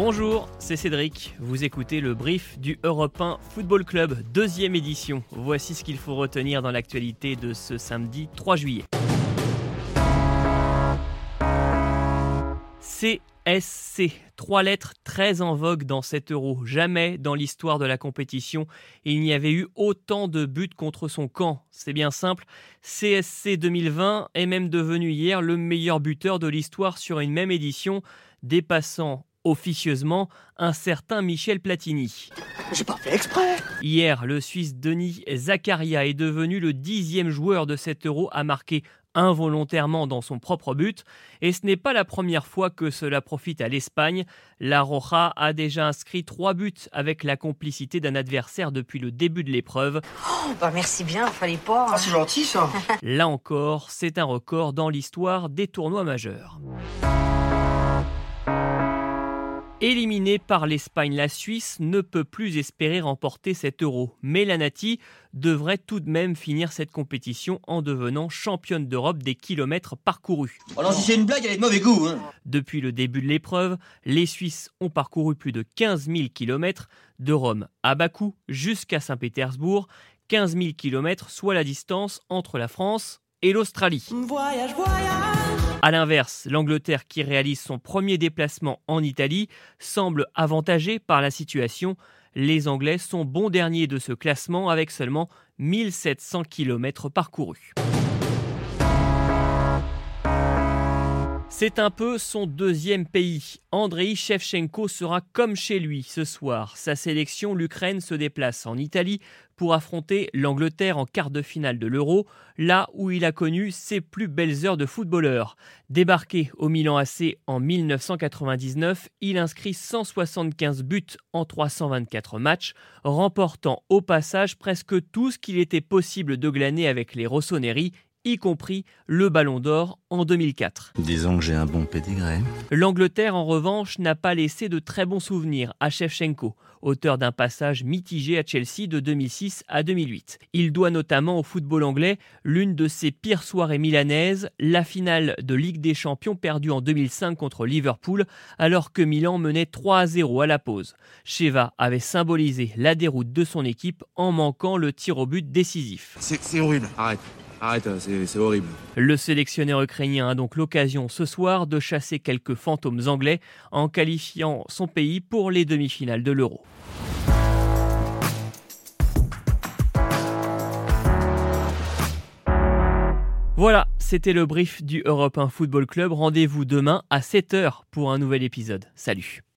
Bonjour, c'est Cédric. Vous écoutez le brief du Europe 1 Football Club, deuxième édition. Voici ce qu'il faut retenir dans l'actualité de ce samedi 3 juillet. CSC, trois lettres très en vogue dans cet euro. Jamais dans l'histoire de la compétition il n'y avait eu autant de buts contre son camp. C'est bien simple, CSC 2020 est même devenu hier le meilleur buteur de l'histoire sur une même édition, dépassant officieusement un certain Michel Platini. J'ai pas fait exprès Hier, le Suisse Denis Zakaria est devenu le dixième joueur de cet euro à marquer involontairement dans son propre but, et ce n'est pas la première fois que cela profite à l'Espagne. La Roja a déjà inscrit trois buts avec la complicité d'un adversaire depuis le début de l'épreuve. Oh, bah merci bien, fallait pas. Ah, c'est gentil ça Là encore, c'est un record dans l'histoire des tournois majeurs. Éliminée par l'Espagne, la Suisse ne peut plus espérer remporter cet euro. Mais la Nati devrait tout de même finir cette compétition en devenant championne d'Europe des kilomètres parcourus. Alors si c'est une blague, elle est de mauvais goût. Hein. Depuis le début de l'épreuve, les Suisses ont parcouru plus de 15 000 kilomètres de Rome à Bakou jusqu'à Saint-Pétersbourg. 15 000 kilomètres, soit la distance entre la France et l'Australie. Voyage, voyage a l'inverse, l'Angleterre qui réalise son premier déplacement en Italie semble avantagée par la situation. Les Anglais sont bons derniers de ce classement avec seulement 1700 km parcourus. C'est un peu son deuxième pays. Andrei Shevchenko sera comme chez lui ce soir. Sa sélection, l'Ukraine, se déplace en Italie pour affronter l'Angleterre en quart de finale de l'Euro, là où il a connu ses plus belles heures de footballeur. Débarqué au Milan AC en 1999, il inscrit 175 buts en 324 matchs, remportant au passage presque tout ce qu'il était possible de glaner avec les Rossoneri y compris le Ballon d'Or en 2004. Disons que j'ai un bon pédigré. L'Angleterre, en revanche, n'a pas laissé de très bons souvenirs à Shevchenko, auteur d'un passage mitigé à Chelsea de 2006 à 2008. Il doit notamment au football anglais l'une de ses pires soirées milanaises, la finale de Ligue des Champions perdue en 2005 contre Liverpool, alors que Milan menait 3 à 0 à la pause. Sheva avait symbolisé la déroute de son équipe en manquant le tir au but décisif. C'est horrible, arrête. Arrête, c'est horrible. Le sélectionneur ukrainien a donc l'occasion ce soir de chasser quelques fantômes anglais en qualifiant son pays pour les demi-finales de l'Euro. Voilà, c'était le brief du Europe 1 Football Club. Rendez-vous demain à 7h pour un nouvel épisode. Salut